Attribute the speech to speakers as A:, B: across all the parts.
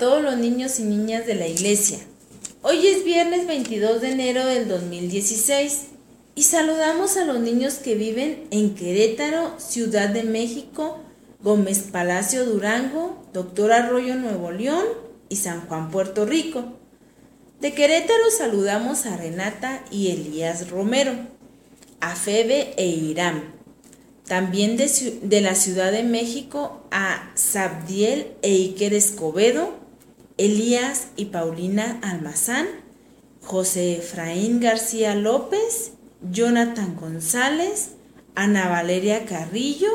A: todos los niños y niñas de la iglesia. Hoy es viernes 22 de enero del 2016 y saludamos a los niños que viven en Querétaro, Ciudad de México, Gómez Palacio Durango, Doctor Arroyo Nuevo León y San Juan Puerto Rico. De Querétaro saludamos a Renata y Elías Romero, a Febe e Irán. También de, la Ciudad de México a Sabdiel e Iker Escobedo, Elías y Paulina Almazán, José Efraín García López, Jonathan González, Ana Valeria Carrillo,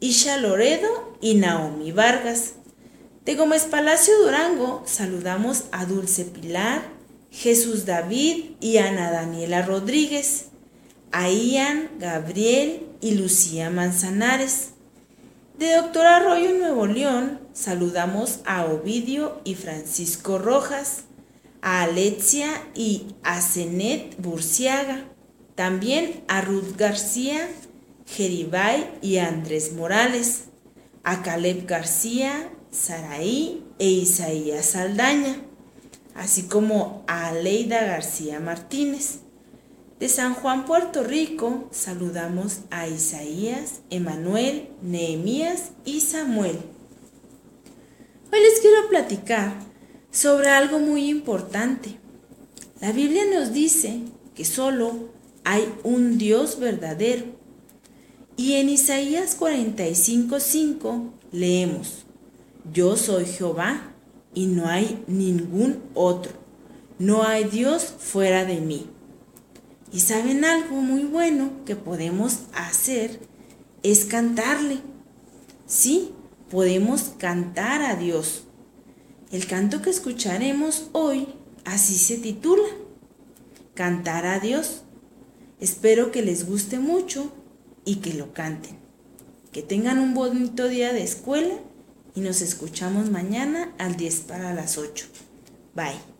A: Isha Loredo y Naomi Vargas. De Gómez Palacio Durango saludamos a Dulce Pilar, Jesús David y Ana Daniela Rodríguez a Ian, Gabriel y Lucía Manzanares. De Doctor Arroyo Nuevo León saludamos a Ovidio y Francisco Rojas, a Alexia y a Zenet Burciaga, también a Ruth García, Jeribay y Andrés Morales, a Caleb García, Saraí e Isaías Saldaña, así como a Aleida García Martínez. De San Juan, Puerto Rico, saludamos a Isaías, Emanuel, Nehemías y Samuel. Hoy les quiero platicar sobre algo muy importante. La Biblia nos dice que solo hay un Dios verdadero. Y en Isaías 45:5 leemos, Yo soy Jehová y no hay ningún otro. No hay Dios fuera de mí. Y saben algo muy bueno que podemos hacer es cantarle. Sí, podemos cantar a Dios. El canto que escucharemos hoy así se titula, Cantar a Dios. Espero que les guste mucho y que lo canten. Que tengan un bonito día de escuela y nos escuchamos mañana al 10 para las 8. Bye.